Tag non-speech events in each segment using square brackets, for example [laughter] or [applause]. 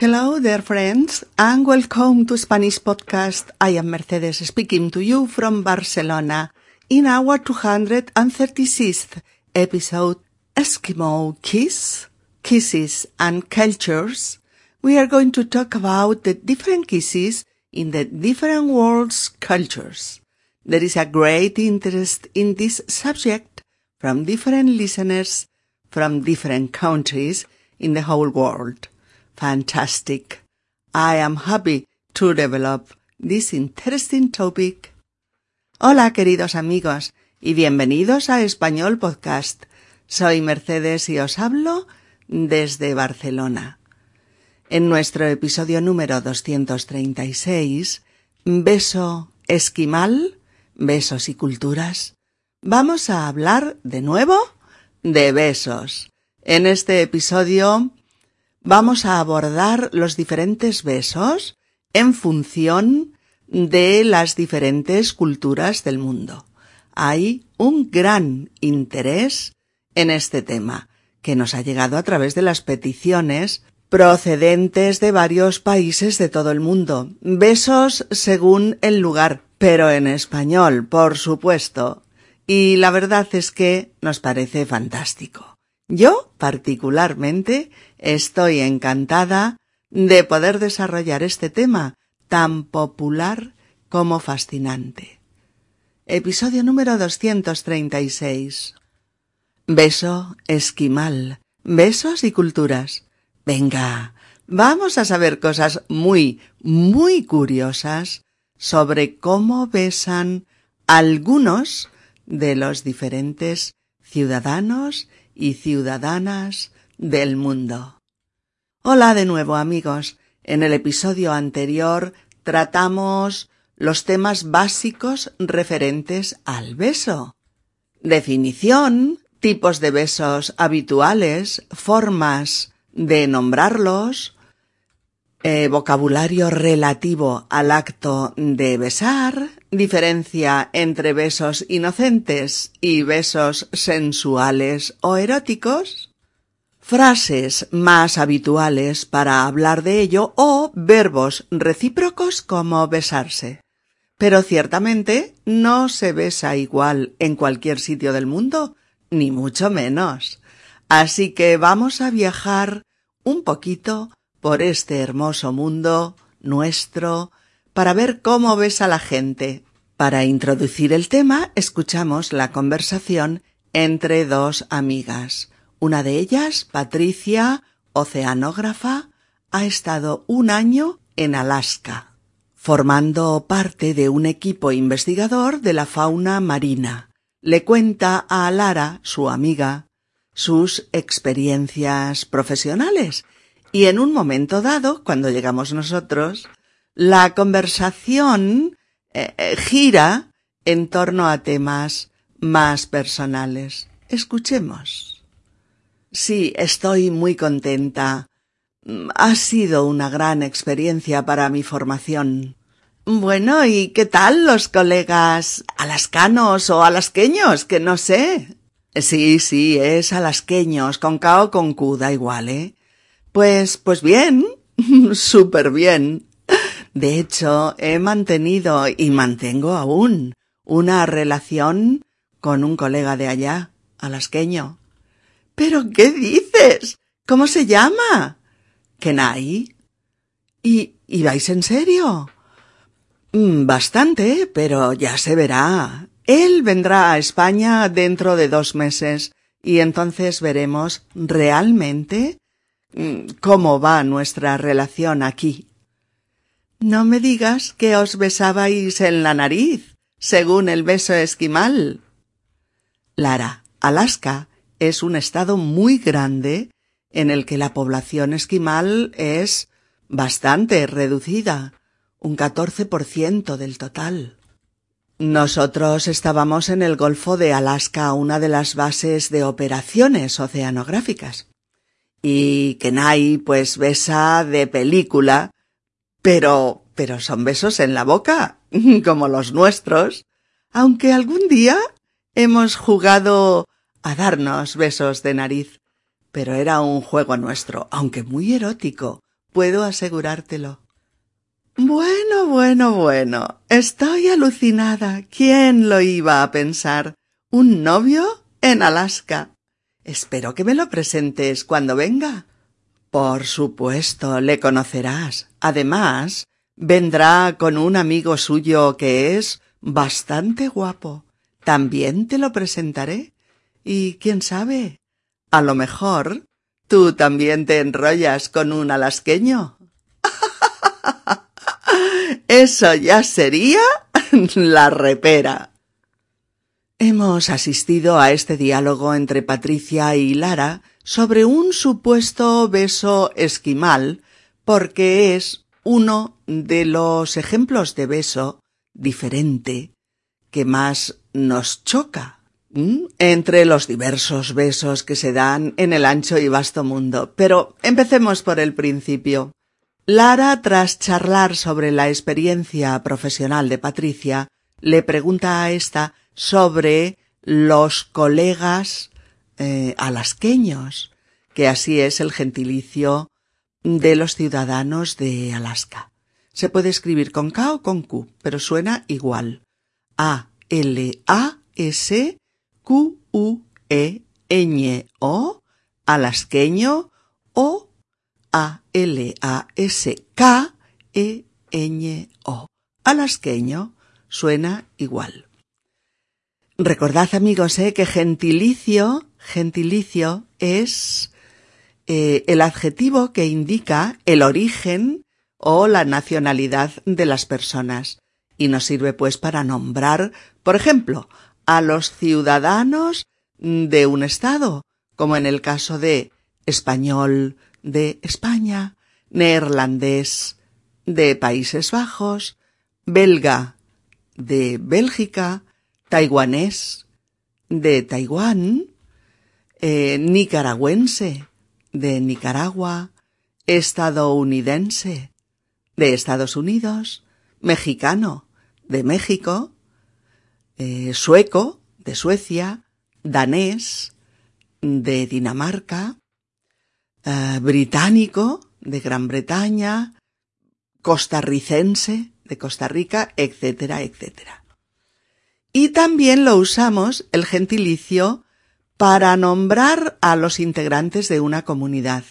Hello there, friends, and welcome to Spanish Podcast. I am Mercedes speaking to you from Barcelona in our 236th episode, Eskimo Kiss, Kisses and Cultures. We are going to talk about the different kisses in the different world's cultures. There is a great interest in this subject from different listeners from different countries in the whole world. Fantastic. I am happy to develop this interesting topic. Hola queridos amigos y bienvenidos a Español Podcast. Soy Mercedes y os hablo desde Barcelona. En nuestro episodio número 236, Beso Esquimal, Besos y Culturas, vamos a hablar de nuevo de besos. En este episodio vamos a abordar los diferentes besos en función de las diferentes culturas del mundo. Hay un gran interés en este tema, que nos ha llegado a través de las peticiones procedentes de varios países de todo el mundo. Besos según el lugar, pero en español, por supuesto. Y la verdad es que nos parece fantástico. Yo, particularmente, estoy encantada de poder desarrollar este tema tan popular como fascinante. Episodio número 236. Beso esquimal. Besos y culturas. Venga, vamos a saber cosas muy, muy curiosas sobre cómo besan algunos de los diferentes ciudadanos y ciudadanas del mundo. Hola de nuevo amigos. En el episodio anterior tratamos los temas básicos referentes al beso. Definición, tipos de besos habituales, formas de nombrarlos, eh, vocabulario relativo al acto de besar, diferencia entre besos inocentes y besos sensuales o eróticos, frases más habituales para hablar de ello o verbos recíprocos como besarse. Pero ciertamente no se besa igual en cualquier sitio del mundo, ni mucho menos. Así que vamos a viajar un poquito por este hermoso mundo nuestro para ver cómo ves a la gente. Para introducir el tema, escuchamos la conversación entre dos amigas. Una de ellas, Patricia, oceanógrafa, ha estado un año en Alaska, formando parte de un equipo investigador de la fauna marina. Le cuenta a Lara, su amiga, sus experiencias profesionales y en un momento dado, cuando llegamos nosotros, la conversación eh, eh, gira en torno a temas más personales. Escuchemos. Sí, estoy muy contenta. Ha sido una gran experiencia para mi formación. Bueno, ¿y qué tal los colegas alascanos o alasqueños? Que no sé. Sí, sí, es alasqueños, con K o con Q, da igual, ¿eh? Pues, pues bien, [laughs] súper bien. De hecho, he mantenido y mantengo aún una relación con un colega de allá, alasqueño. ¿Pero qué dices? ¿Cómo se llama? Kenai. ¿Y, ¿Y vais en serio? Mm, bastante, pero ya se verá. Él vendrá a España dentro de dos meses y entonces veremos realmente cómo va nuestra relación aquí. No me digas que os besabais en la nariz, según el beso esquimal. Lara, Alaska es un estado muy grande en el que la población esquimal es bastante reducida, un catorce por ciento del total. Nosotros estábamos en el Golfo de Alaska, una de las bases de operaciones oceanográficas y Kenai pues besa de película, pero pero son besos en la boca, [laughs] como los nuestros, aunque algún día hemos jugado a darnos besos de nariz. Pero era un juego nuestro, aunque muy erótico, puedo asegurártelo. Bueno, bueno, bueno. Estoy alucinada. ¿Quién lo iba a pensar? ¿Un novio en Alaska? Espero que me lo presentes cuando venga. Por supuesto, le conocerás. Además, vendrá con un amigo suyo que es bastante guapo. También te lo presentaré. Y quién sabe, a lo mejor tú también te enrollas con un alasqueño. [laughs] Eso ya sería la repera. Hemos asistido a este diálogo entre Patricia y Lara sobre un supuesto beso esquimal, porque es uno de los ejemplos de beso diferente que más nos choca entre los diversos besos que se dan en el ancho y vasto mundo. Pero empecemos por el principio. Lara, tras charlar sobre la experiencia profesional de Patricia, le pregunta a ésta sobre los colegas eh, alasqueños, que así es el gentilicio de los ciudadanos de Alaska. Se puede escribir con K o con Q, pero suena igual. A L A S Q U E Ñ O alasqueño o A L A S K E Ñ O alasqueño suena igual. Recordad amigos eh, que gentilicio, gentilicio es eh, el adjetivo que indica el origen o la nacionalidad de las personas. Y nos sirve pues para nombrar, por ejemplo, a los ciudadanos de un estado, como en el caso de español de España, neerlandés de Países Bajos, belga de Bélgica, taiwanés de Taiwán, eh, nicaragüense de Nicaragua, estadounidense de Estados Unidos, mexicano de México, eh, sueco de Suecia, danés de Dinamarca, eh, británico de Gran Bretaña, costarricense de Costa Rica, etcétera, etcétera. Y también lo usamos el gentilicio para nombrar a los integrantes de una comunidad.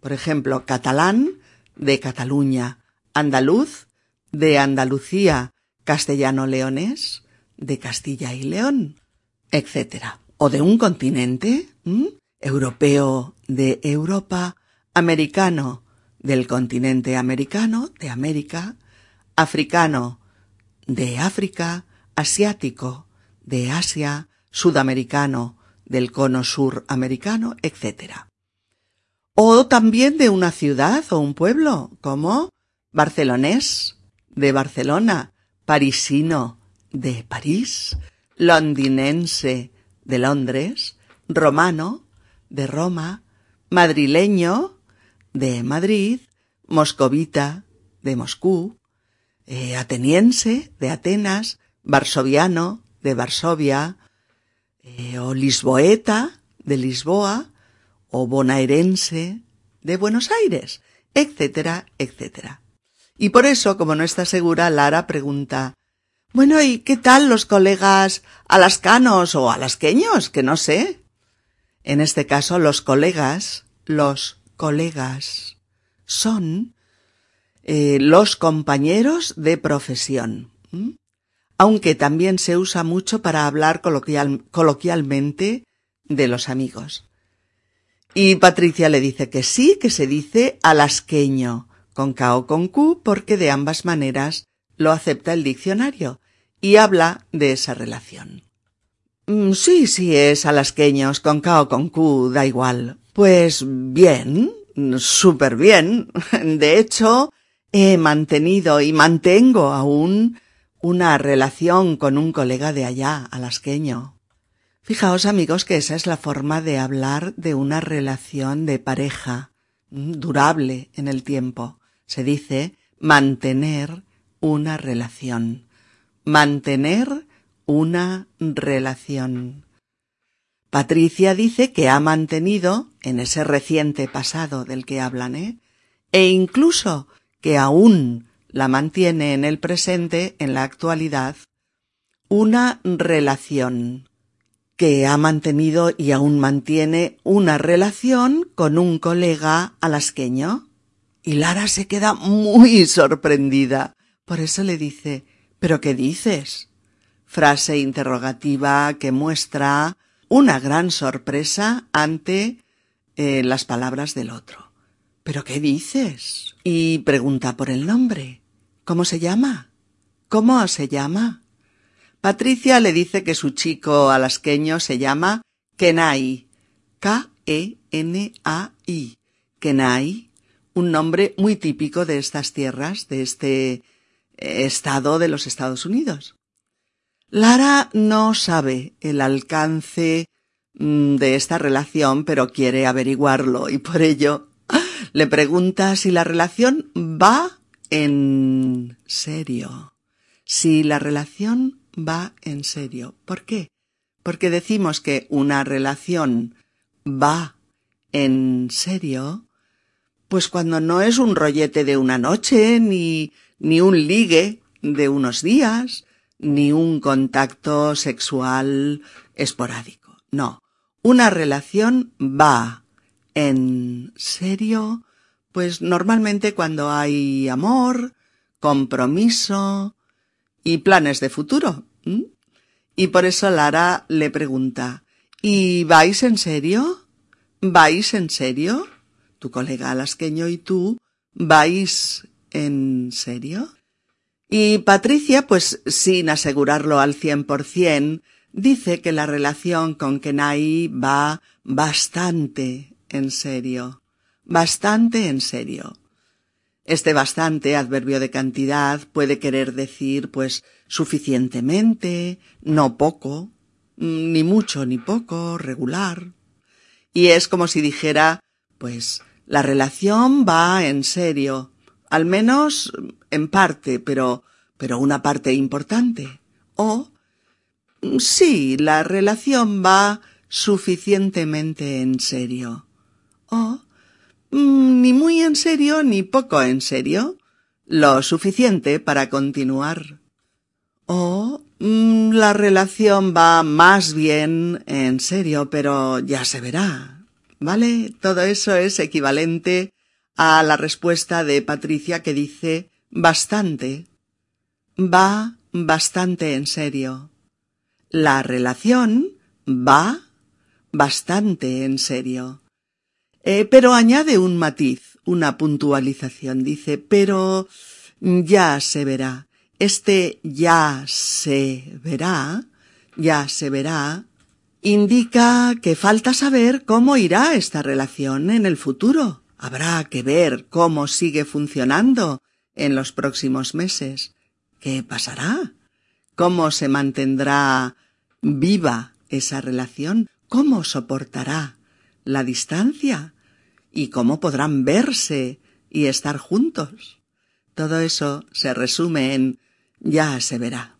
Por ejemplo, catalán de Cataluña, andaluz de Andalucía, castellano-leonés de Castilla y León, etc. O de un continente, europeo de Europa, americano del continente americano, de América, africano de África, asiático, de Asia, sudamericano, del cono sur americano, etc. O también de una ciudad o un pueblo, como barcelonés, de Barcelona, parisino, de París, londinense, de Londres, romano, de Roma, madrileño, de Madrid, moscovita, de Moscú, eh, ateniense, de Atenas, varsoviano de Varsovia, eh, o lisboeta de Lisboa, o bonaerense de Buenos Aires, etcétera, etcétera. Y por eso, como no está segura, Lara pregunta Bueno, ¿y qué tal los colegas alascanos o alasqueños? Que no sé. En este caso, los colegas, los colegas, son eh, los compañeros de profesión aunque también se usa mucho para hablar coloquialmente de los amigos. Y Patricia le dice que sí, que se dice alasqueño, con K o con Q, porque de ambas maneras lo acepta el diccionario, y habla de esa relación. Mm, sí, sí, es alasqueños, con K o con Q, da igual. Pues bien, súper bien. De hecho, he mantenido y mantengo aún una relación con un colega de allá, alasqueño. Fijaos amigos que esa es la forma de hablar de una relación de pareja mm, durable en el tiempo. Se dice mantener una relación. Mantener una relación. Patricia dice que ha mantenido, en ese reciente pasado del que hablan, ¿eh? e incluso que aún la mantiene en el presente, en la actualidad, una relación que ha mantenido y aún mantiene una relación con un colega alasqueño. Y Lara se queda muy sorprendida. Por eso le dice ¿Pero qué dices? Frase interrogativa que muestra una gran sorpresa ante eh, las palabras del otro. ¿Pero qué dices? Y pregunta por el nombre. ¿Cómo se llama? ¿Cómo se llama? Patricia le dice que su chico alasqueño se llama Kenai. K-E-N-A-I. Kenai, un nombre muy típico de estas tierras, de este eh, estado de los Estados Unidos. Lara no sabe el alcance mm, de esta relación, pero quiere averiguarlo y por ello le pregunta si la relación va en serio. Si la relación va en serio. ¿Por qué? Porque decimos que una relación va en serio, pues cuando no es un rollete de una noche, ni, ni un ligue de unos días, ni un contacto sexual esporádico. No. Una relación va en serio, pues normalmente cuando hay amor, compromiso, y planes de futuro. Y por eso Lara le pregunta, ¿Y vais en serio? ¿Vais en serio? Tu colega alasqueño y tú, ¿vais en serio? Y Patricia, pues sin asegurarlo al cien por cien, dice que la relación con Kenai va bastante en serio. Bastante en serio. Este bastante, adverbio de cantidad, puede querer decir, pues, suficientemente, no poco, mm, ni mucho ni poco, regular. Y es como si dijera, pues, la relación va en serio, al menos en parte, pero, pero una parte importante. O, sí, la relación va suficientemente en serio. O, Mm, ni muy en serio ni poco en serio. Lo suficiente para continuar. O mm, la relación va más bien en serio, pero ya se verá. ¿Vale? Todo eso es equivalente a la respuesta de Patricia que dice bastante. Va bastante en serio. La relación va bastante en serio. Eh, pero añade un matiz, una puntualización. Dice, pero ya se verá. Este ya se verá, ya se verá, indica que falta saber cómo irá esta relación en el futuro. Habrá que ver cómo sigue funcionando en los próximos meses. ¿Qué pasará? ¿Cómo se mantendrá viva esa relación? ¿Cómo soportará la distancia y cómo podrán verse y estar juntos. Todo eso se resume en ya se verá.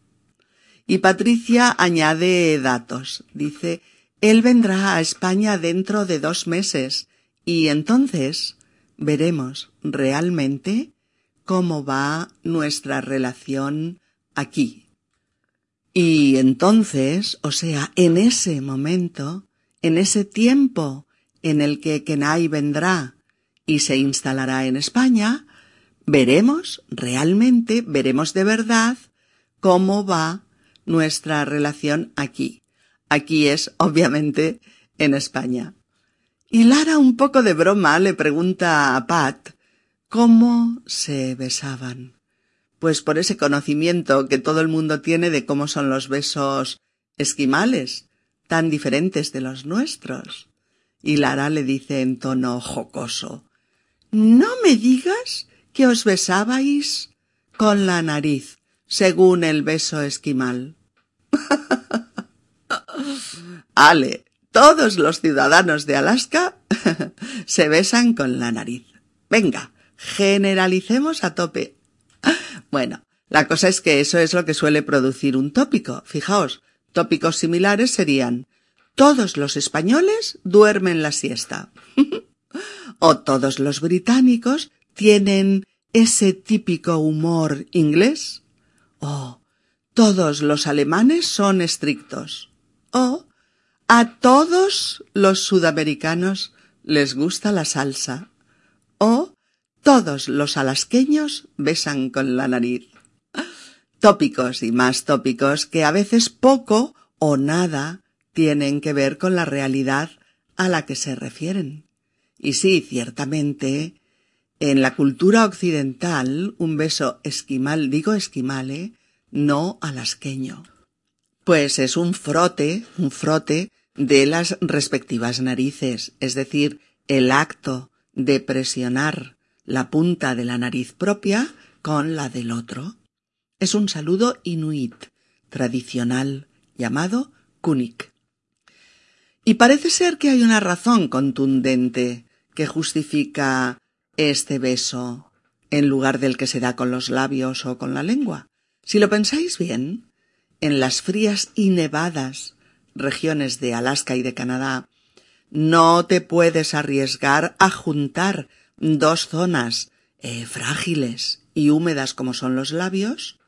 Y Patricia añade datos. Dice, él vendrá a España dentro de dos meses y entonces veremos realmente cómo va nuestra relación aquí. Y entonces, o sea, en ese momento, en ese tiempo en el que Kenai vendrá y se instalará en España, veremos realmente, veremos de verdad cómo va nuestra relación aquí. Aquí es, obviamente, en España. Y Lara, un poco de broma, le pregunta a Pat cómo se besaban. Pues por ese conocimiento que todo el mundo tiene de cómo son los besos esquimales, tan diferentes de los nuestros. Y Lara le dice en tono jocoso No me digas que os besabais con la nariz, según el beso esquimal. [laughs] Ale, todos los ciudadanos de Alaska [laughs] se besan con la nariz. Venga, generalicemos a tope. Bueno, la cosa es que eso es lo que suele producir un tópico. Fijaos, tópicos similares serían todos los españoles duermen la siesta. [laughs] o todos los británicos tienen ese típico humor inglés? ¿O todos los alemanes son estrictos? ¿O a todos los sudamericanos les gusta la salsa? ¿O todos los alasqueños besan con la nariz? Tópicos y más tópicos que a veces poco o nada tienen que ver con la realidad a la que se refieren. Y sí, ciertamente, en la cultura occidental, un beso esquimal, digo esquimale, no alasqueño. Pues es un frote, un frote de las respectivas narices, es decir, el acto de presionar la punta de la nariz propia con la del otro. Es un saludo inuit, tradicional, llamado kunik. Y parece ser que hay una razón contundente que justifica este beso en lugar del que se da con los labios o con la lengua. Si lo pensáis bien, en las frías y nevadas regiones de Alaska y de Canadá, no te puedes arriesgar a juntar dos zonas eh, frágiles y húmedas como son los labios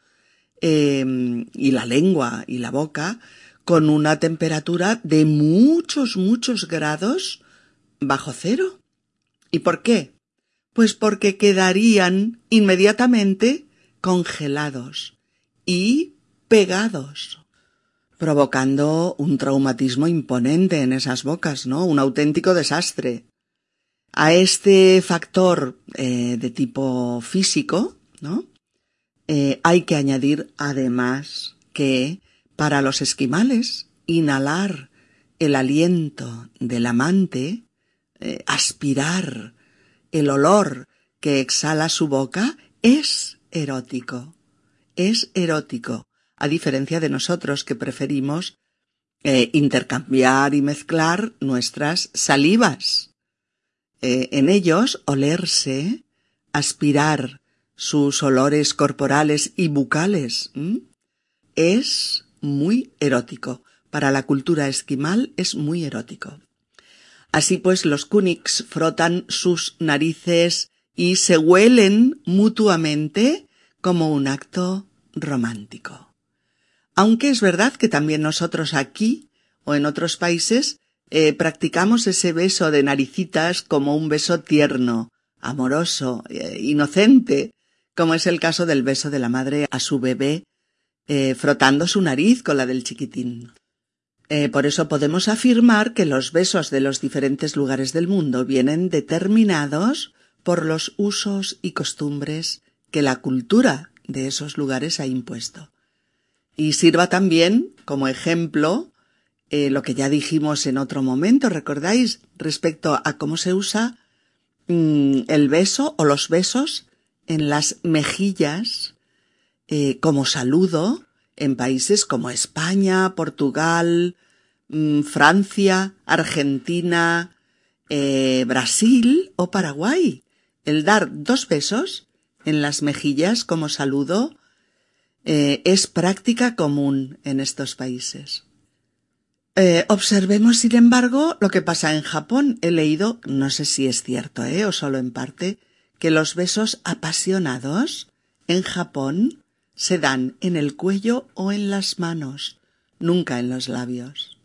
em, y la lengua y la boca con una temperatura de muchos, muchos grados bajo cero. ¿Y por qué? Pues porque quedarían inmediatamente congelados y pegados, provocando un traumatismo imponente en esas bocas, ¿no? Un auténtico desastre. A este factor eh, de tipo físico, ¿no? Eh, hay que añadir además que para los esquimales inhalar el aliento del amante, eh, aspirar el olor que exhala su boca es erótico. Es erótico, a diferencia de nosotros que preferimos eh, intercambiar y mezclar nuestras salivas. Eh, en ellos, olerse, aspirar sus olores corporales y bucales, es muy erótico. Para la cultura esquimal es muy erótico. Así pues, los kuniks frotan sus narices y se huelen mutuamente como un acto romántico. Aunque es verdad que también nosotros aquí o en otros países eh, practicamos ese beso de naricitas como un beso tierno, amoroso, eh, inocente, como es el caso del beso de la madre a su bebé, eh, frotando su nariz con la del chiquitín. Eh, por eso podemos afirmar que los besos de los diferentes lugares del mundo vienen determinados por los usos y costumbres que la cultura de esos lugares ha impuesto. Y sirva también como ejemplo eh, lo que ya dijimos en otro momento, ¿recordáis? Respecto a cómo se usa mm, el beso o los besos en las mejillas como saludo en países como España, Portugal, mm, Francia, Argentina, eh, Brasil o Paraguay. El dar dos besos en las mejillas como saludo eh, es práctica común en estos países. Eh, observemos, sin embargo, lo que pasa en Japón. He leído, no sé si es cierto, o solo en parte, que los besos apasionados en Japón se dan en el cuello o en las manos, nunca en los labios.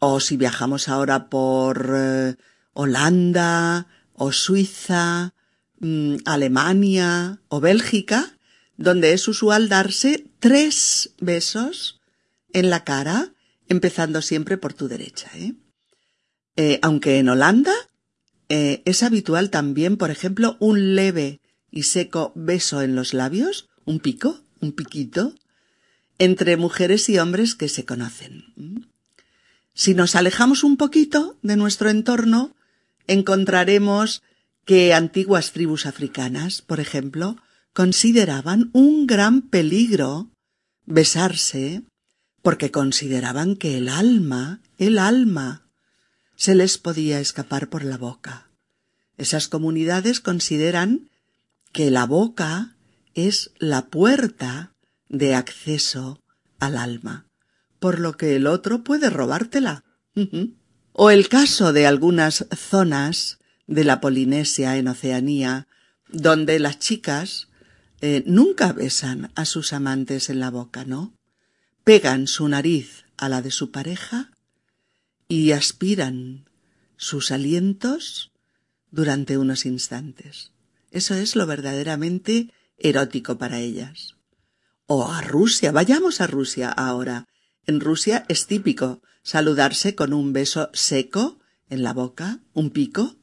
O si viajamos ahora por eh, Holanda o Suiza, mm, Alemania o Bélgica, donde es usual darse tres besos en la cara, empezando siempre por tu derecha. ¿eh? Eh, aunque en Holanda es habitual también, por ejemplo, un leve y seco beso en los labios, un pico, un piquito, entre mujeres y hombres que se conocen. Si nos alejamos un poquito de nuestro entorno, encontraremos que antiguas tribus africanas, por ejemplo, consideraban un gran peligro besarse porque consideraban que el alma, el alma, se les podía escapar por la boca. Esas comunidades consideran que la boca es la puerta de acceso al alma, por lo que el otro puede robártela. O el caso de algunas zonas de la Polinesia en Oceanía, donde las chicas eh, nunca besan a sus amantes en la boca, ¿no? Pegan su nariz a la de su pareja y aspiran sus alientos durante unos instantes. Eso es lo verdaderamente erótico para ellas. O a Rusia, vayamos a Rusia ahora. En Rusia es típico saludarse con un beso seco en la boca, un pico,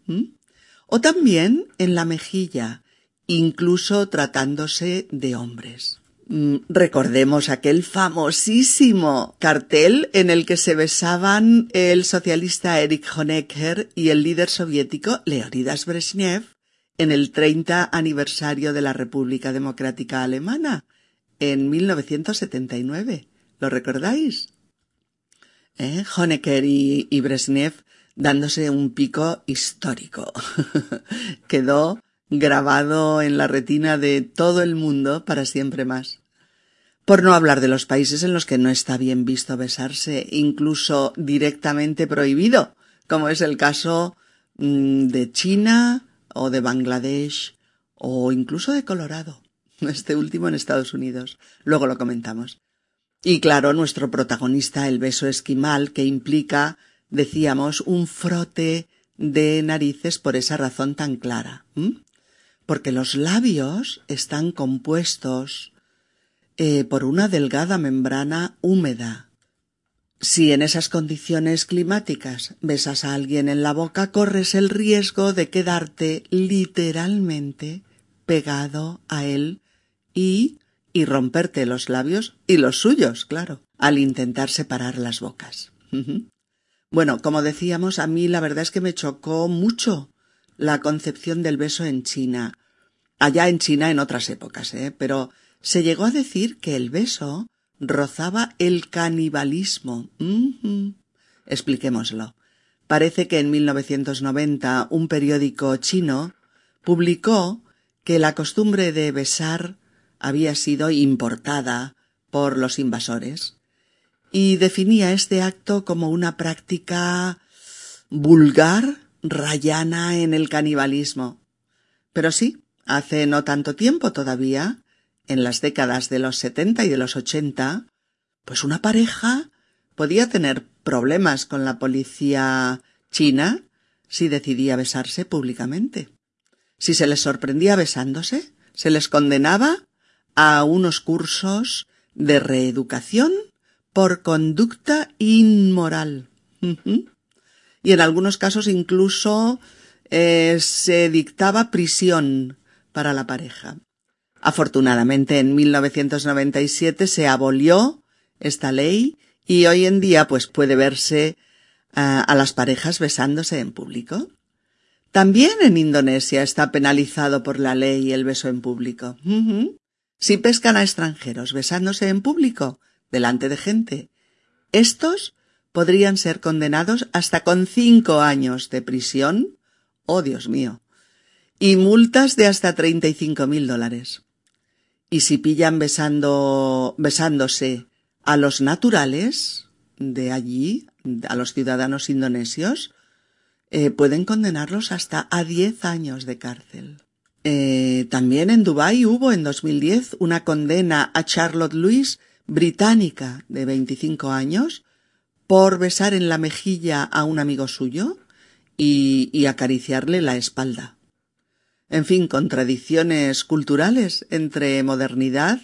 o también en la mejilla, incluso tratándose de hombres. Mm, recordemos aquel famosísimo cartel en el que se besaban el socialista Erich Honecker y el líder soviético Leonidas Brezhnev en el 30 aniversario de la República Democrática Alemana, en 1979. ¿Lo recordáis? ¿Eh? Honecker y, y Brezhnev dándose un pico histórico. [laughs] Quedó grabado en la retina de todo el mundo para siempre más. Por no hablar de los países en los que no está bien visto besarse, incluso directamente prohibido, como es el caso mm, de China o de Bangladesh o incluso de Colorado, [laughs] este último en Estados Unidos. Luego lo comentamos. Y claro, nuestro protagonista, el beso esquimal, que implica decíamos, un frote de narices por esa razón tan clara. Porque los labios están compuestos eh, por una delgada membrana húmeda. Si en esas condiciones climáticas besas a alguien en la boca, corres el riesgo de quedarte literalmente pegado a él y y romperte los labios y los suyos, claro, al intentar separar las bocas. Bueno, como decíamos, a mí la verdad es que me chocó mucho la concepción del beso en China. Allá en China en otras épocas, ¿eh? Pero se llegó a decir que el beso rozaba el canibalismo. Expliquémoslo. Parece que en 1990 un periódico chino publicó que la costumbre de besar había sido importada por los invasores y definía este acto como una práctica vulgar, rayana en el canibalismo. Pero sí, hace no tanto tiempo todavía, en las décadas de los setenta y de los ochenta, pues una pareja podía tener problemas con la policía china si decidía besarse públicamente. Si se les sorprendía besándose, se les condenaba a unos cursos de reeducación por conducta inmoral. Y en algunos casos incluso eh, se dictaba prisión para la pareja. Afortunadamente en 1997 se abolió esta ley y hoy en día pues puede verse a las parejas besándose en público. También en Indonesia está penalizado por la ley el beso en público. Si pescan a extranjeros besándose en público, delante de gente. Estos podrían ser condenados hasta con cinco años de prisión, oh Dios mío, y multas de hasta treinta y cinco mil dólares. Y si pillan besando, besándose a los naturales de allí, a los ciudadanos indonesios, eh, pueden condenarlos hasta a diez años de cárcel. Eh, también en Dubái hubo en 2010 una condena a Charlotte Lewis británica de 25 años por besar en la mejilla a un amigo suyo y, acariciarle la espalda. En fin, contradicciones culturales entre modernidad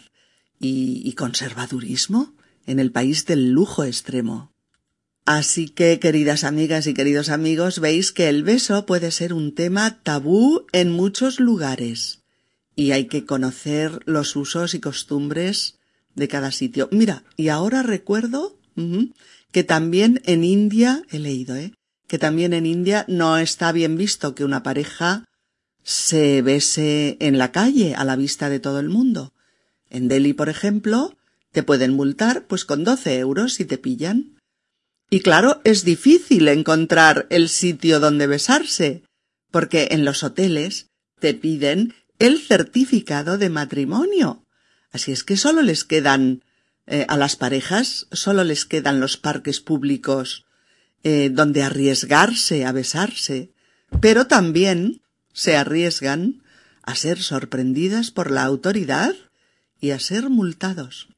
y, conservadurismo en el país del lujo extremo. Así que, queridas amigas y queridos amigos, veis que el beso puede ser un tema tabú en muchos lugares y hay que conocer los usos y costumbres de cada sitio. Mira, y ahora recuerdo que también en India, he leído, ¿eh? que también en India no está bien visto que una pareja se bese en la calle a la vista de todo el mundo. En Delhi, por ejemplo, te pueden multar pues con 12 euros si te pillan. Y claro, es difícil encontrar el sitio donde besarse, porque en los hoteles te piden el certificado de matrimonio. Así es que solo les quedan eh, a las parejas, solo les quedan los parques públicos eh, donde arriesgarse a besarse, pero también se arriesgan a ser sorprendidas por la autoridad y a ser multados.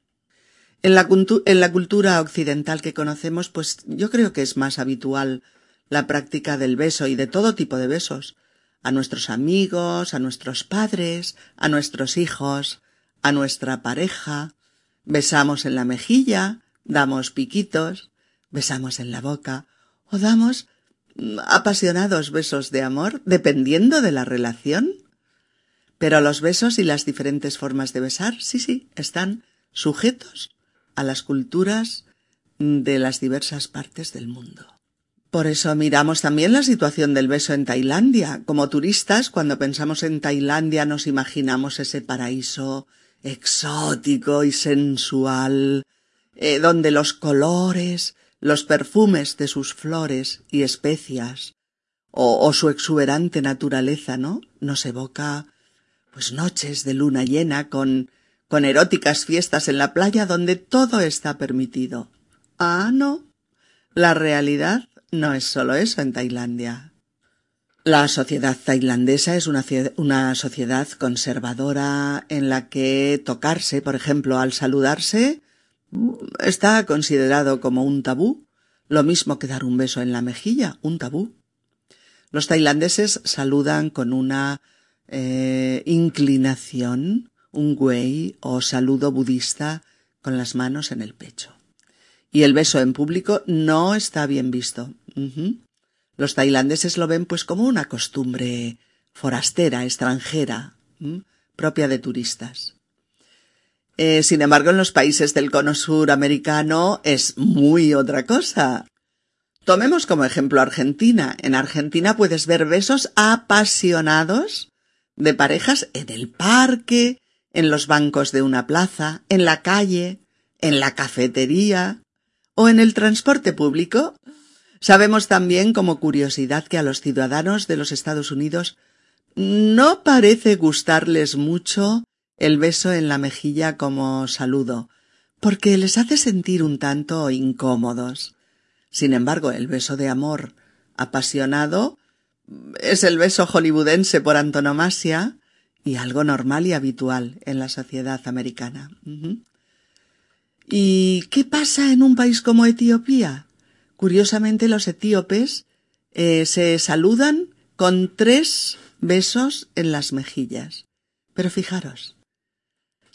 En la, en la, cultura occidental que conocemos, pues yo creo que es más habitual la práctica del beso y de todo tipo de besos, a nuestros amigos, a nuestros padres, a nuestros hijos, a nuestra pareja, besamos en la mejilla, damos piquitos, besamos en la boca o damos apasionados besos de amor, dependiendo de la relación. Pero los besos y las diferentes formas de besar, sí, sí, están sujetos a las culturas de las diversas partes del mundo. Por eso miramos también la situación del beso en Tailandia. Como turistas, cuando pensamos en Tailandia nos imaginamos ese paraíso exótico y sensual, eh, donde los colores, los perfumes de sus flores y especias, o, su exuberante naturaleza, ¿no? Nos evoca, pues, noches de luna llena con, con eróticas fiestas en la playa donde todo está permitido. Ah, no. La realidad no es solo eso en Tailandia. La sociedad tailandesa es una, una, sociedad conservadora en la que tocarse, por ejemplo, al saludarse, está considerado como un tabú, lo mismo que dar un beso en la mejilla, un tabú. Los tailandeses saludan con una eh, inclinación, un wei o saludo budista con las manos en el pecho y el beso en público no está bien visto. Los tailandeses lo ven pues como una costumbre forastera, extranjera, propia de turistas. Eh, sin embargo, en los países del cono sur americano es muy otra cosa. Tomemos como ejemplo Argentina. En Argentina puedes ver besos apasionados de parejas en el parque, en los bancos de una plaza, en la calle, en la cafetería, o en el transporte público. Sabemos también como curiosidad que a los ciudadanos de los Estados Unidos no parece gustarles mucho el beso en la mejilla como saludo, porque les hace sentir un tanto incómodos. Sin embargo, el beso de amor apasionado es el beso hollywoodense por antonomasia y algo normal y habitual en la sociedad americana. ¿Y qué pasa en un país como Etiopía? Curiosamente los etíopes eh, se saludan con tres besos en las mejillas. Pero fijaros,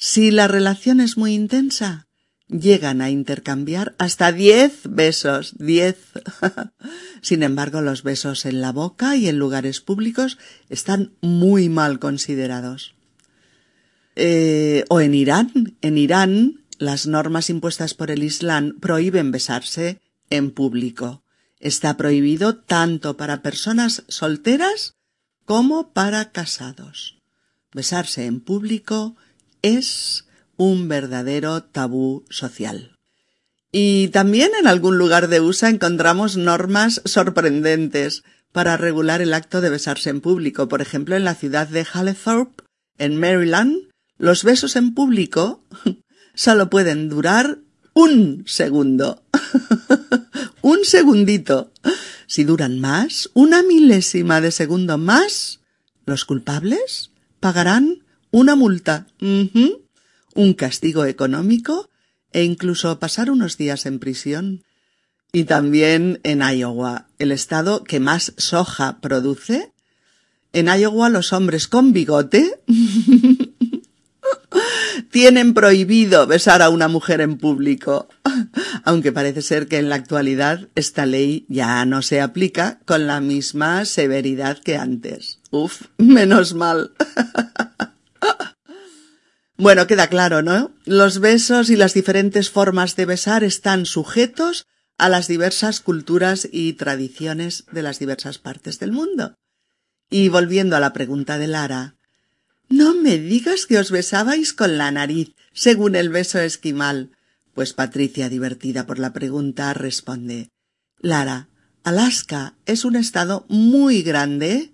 si la relación es muy intensa, llegan a intercambiar hasta diez besos, diez. [laughs] Sin embargo, los besos en la boca y en lugares públicos están muy mal considerados. Eh, o en Irán, en Irán las normas impuestas por el Islam prohíben besarse en público. Está prohibido tanto para personas solteras como para casados. Besarse en público es un verdadero tabú social. Y también en algún lugar de USA encontramos normas sorprendentes para regular el acto de besarse en público. Por ejemplo, en la ciudad de Hallethorpe, en Maryland, los besos en público [laughs] solo pueden durar un segundo. [laughs] un segundito. Si duran más, una milésima de segundo más, los culpables pagarán una multa, un castigo económico e incluso pasar unos días en prisión. Y también en Iowa, el estado que más soja produce. En Iowa los hombres con bigote [laughs] tienen prohibido besar a una mujer en público, aunque parece ser que en la actualidad esta ley ya no se aplica con la misma severidad que antes. Uf, menos mal. [laughs] Bueno, queda claro, ¿no? Los besos y las diferentes formas de besar están sujetos a las diversas culturas y tradiciones de las diversas partes del mundo. Y volviendo a la pregunta de Lara, no me digas que os besabais con la nariz, según el beso esquimal. Pues Patricia, divertida por la pregunta, responde Lara, Alaska es un estado muy grande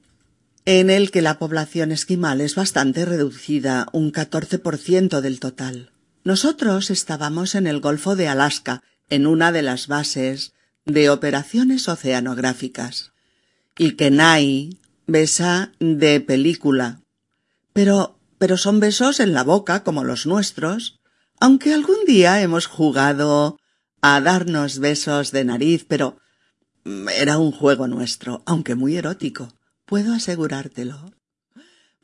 en el que la población esquimal es bastante reducida, un 14% del total. Nosotros estábamos en el Golfo de Alaska, en una de las bases de operaciones oceanográficas. Y Kenai besa de película, Pero, pero son besos en la boca como los nuestros, aunque algún día hemos jugado a darnos besos de nariz, pero era un juego nuestro, aunque muy erótico, puedo asegurártelo.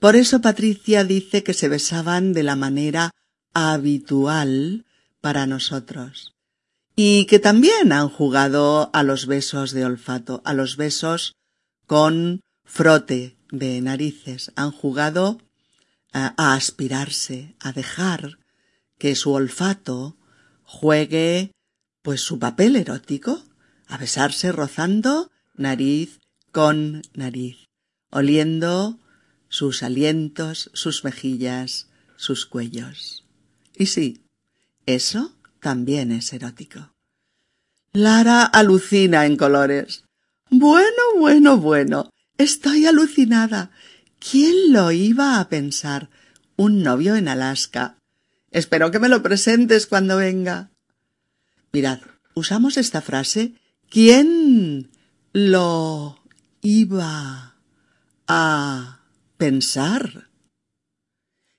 Por eso Patricia dice que se besaban de la manera habitual para nosotros. Y que también han jugado a los besos de olfato, a los besos con frote de narices. Han jugado a, a aspirarse, a dejar que su olfato juegue pues su papel erótico, a besarse rozando nariz con nariz, oliendo sus alientos, sus mejillas, sus cuellos. Y sí, eso también es erótico. Lara alucina en colores. Bueno, bueno, bueno. Estoy alucinada. ¿Quién lo iba a pensar? Un novio en Alaska. Espero que me lo presentes cuando venga. Mirad, usamos esta frase ¿Quién lo iba a pensar?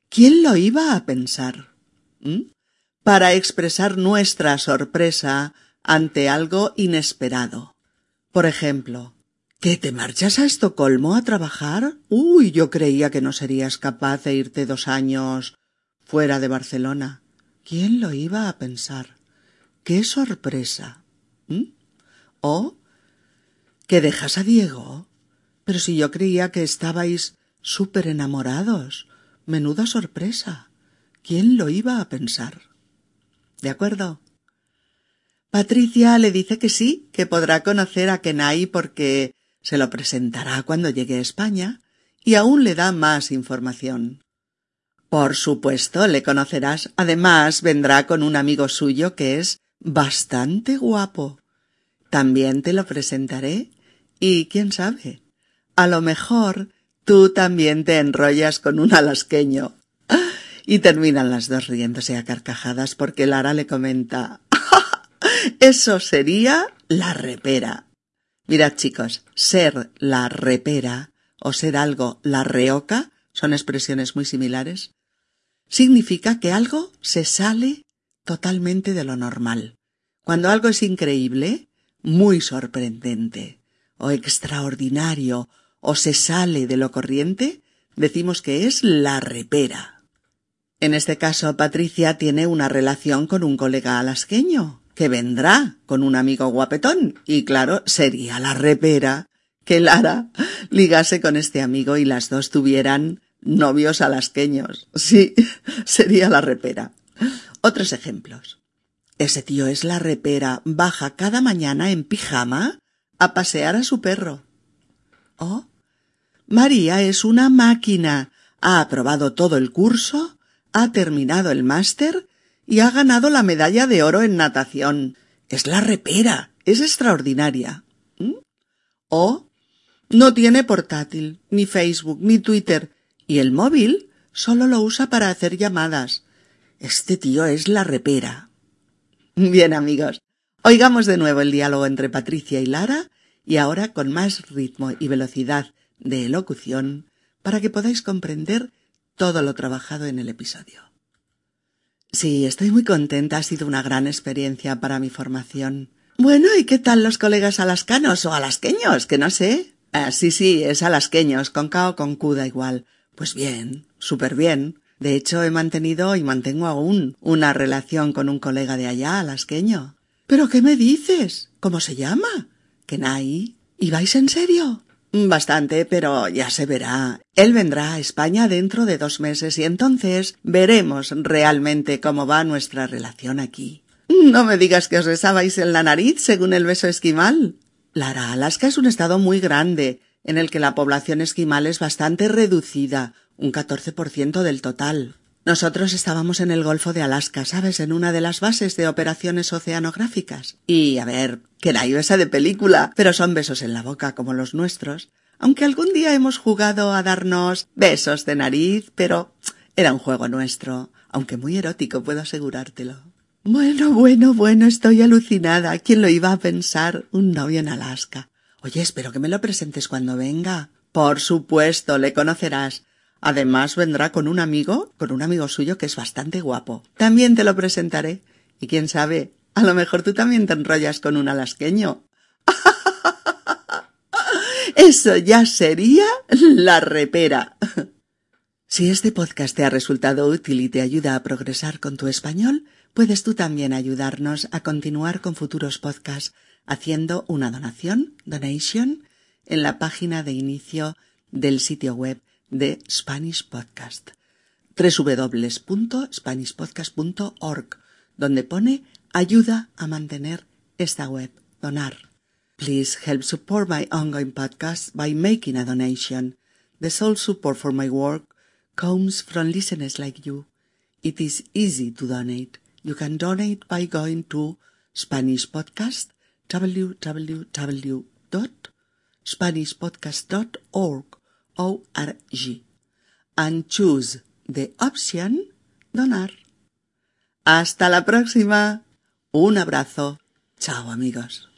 ¿Quién lo iba a pensar? ¿Mm? Para expresar nuestra sorpresa ante algo inesperado. Por ejemplo, ¿qué te marchas a Estocolmo a trabajar? Uy, yo creía que no serías capaz de irte dos años fuera de Barcelona. ¿Quién lo iba a pensar? ¡Qué sorpresa! ¿Mm? ¿O que dejas a Diego? Pero si yo creía que estabais súper enamorados. Menuda sorpresa. ¿Quién lo iba a pensar? ¿De acuerdo? Patricia le dice que sí, que podrá conocer a Kenai porque se lo presentará cuando llegue a España y aún le da más información. Por supuesto, le conocerás. Además, vendrá con un amigo suyo que es bastante guapo. También te lo presentaré y quién sabe, a lo mejor tú también te enrollas con un alasqueño. Y terminan las dos riéndose a carcajadas porque Lara le comenta [laughs] Eso sería la repera. Mirad chicos, ser la repera o ser algo la reoca son expresiones muy similares. Significa que algo se sale totalmente de lo normal. Cuando algo es increíble, muy sorprendente, o extraordinario, o se sale de lo corriente, decimos que es la repera. En este caso, Patricia tiene una relación con un colega alasqueño, que vendrá con un amigo guapetón, y claro, sería la repera que Lara ligase con este amigo y las dos tuvieran novios alasqueños. Sí, [laughs] sería la repera. Otros ejemplos. Ese tío es la repera, baja cada mañana en pijama a pasear a su perro. Oh, María es una máquina. Ha aprobado todo el curso, ha terminado el máster y ha ganado la medalla de oro en natación. Es la repera, es extraordinaria. ¿Mm? O no tiene portátil, ni Facebook, ni Twitter, y el móvil solo lo usa para hacer llamadas. Este tío es la repera. Bien amigos, oigamos de nuevo el diálogo entre Patricia y Lara y ahora con más ritmo y velocidad de elocución para que podáis comprender todo lo trabajado en el episodio. Sí, estoy muy contenta, ha sido una gran experiencia para mi formación. Bueno, ¿y qué tal los colegas alascanos o alasqueños? Que no sé. Ah, sí, sí, es alasqueños, con K o con Q igual. Pues bien, súper bien. De hecho, he mantenido y mantengo aún una relación con un colega de allá, alasqueño. ¿Pero qué me dices? ¿Cómo se llama? ¿Kenai? ¿Y vais en serio? Bastante, pero ya se verá. Él vendrá a España dentro de dos meses y entonces veremos realmente cómo va nuestra relación aquí. No me digas que os besabais en la nariz según el beso esquimal. Lara, Alaska es un estado muy grande, en el que la población esquimal es bastante reducida, un 14% del total. Nosotros estábamos en el Golfo de Alaska, ¿sabes? En una de las bases de operaciones oceanográficas. Y, a ver, que la esa de película, pero son besos en la boca como los nuestros. Aunque algún día hemos jugado a darnos besos de nariz, pero era un juego nuestro, aunque muy erótico, puedo asegurártelo. Bueno, bueno, bueno, estoy alucinada. ¿Quién lo iba a pensar? Un novio en Alaska. Oye, espero que me lo presentes cuando venga. Por supuesto, le conocerás. Además vendrá con un amigo, con un amigo suyo que es bastante guapo. También te lo presentaré. Y quién sabe, a lo mejor tú también te enrollas con un alasqueño. [laughs] Eso ya sería la repera. Si este podcast te ha resultado útil y te ayuda a progresar con tu español, puedes tú también ayudarnos a continuar con futuros podcasts haciendo una donación, donation, en la página de inicio del sitio web de Spanish Podcast, www.spanishpodcast.org, donde pone ayuda a mantener esta web, donar. Please help support my ongoing podcast by making a donation. The sole support for my work comes from listeners like you. It is easy to donate. You can donate by going to Spanish Podcast, www.spanishpodcast.org, O-R-G, and choose the option Donar. Hasta la próxima. Un abrazo. Chao amigos.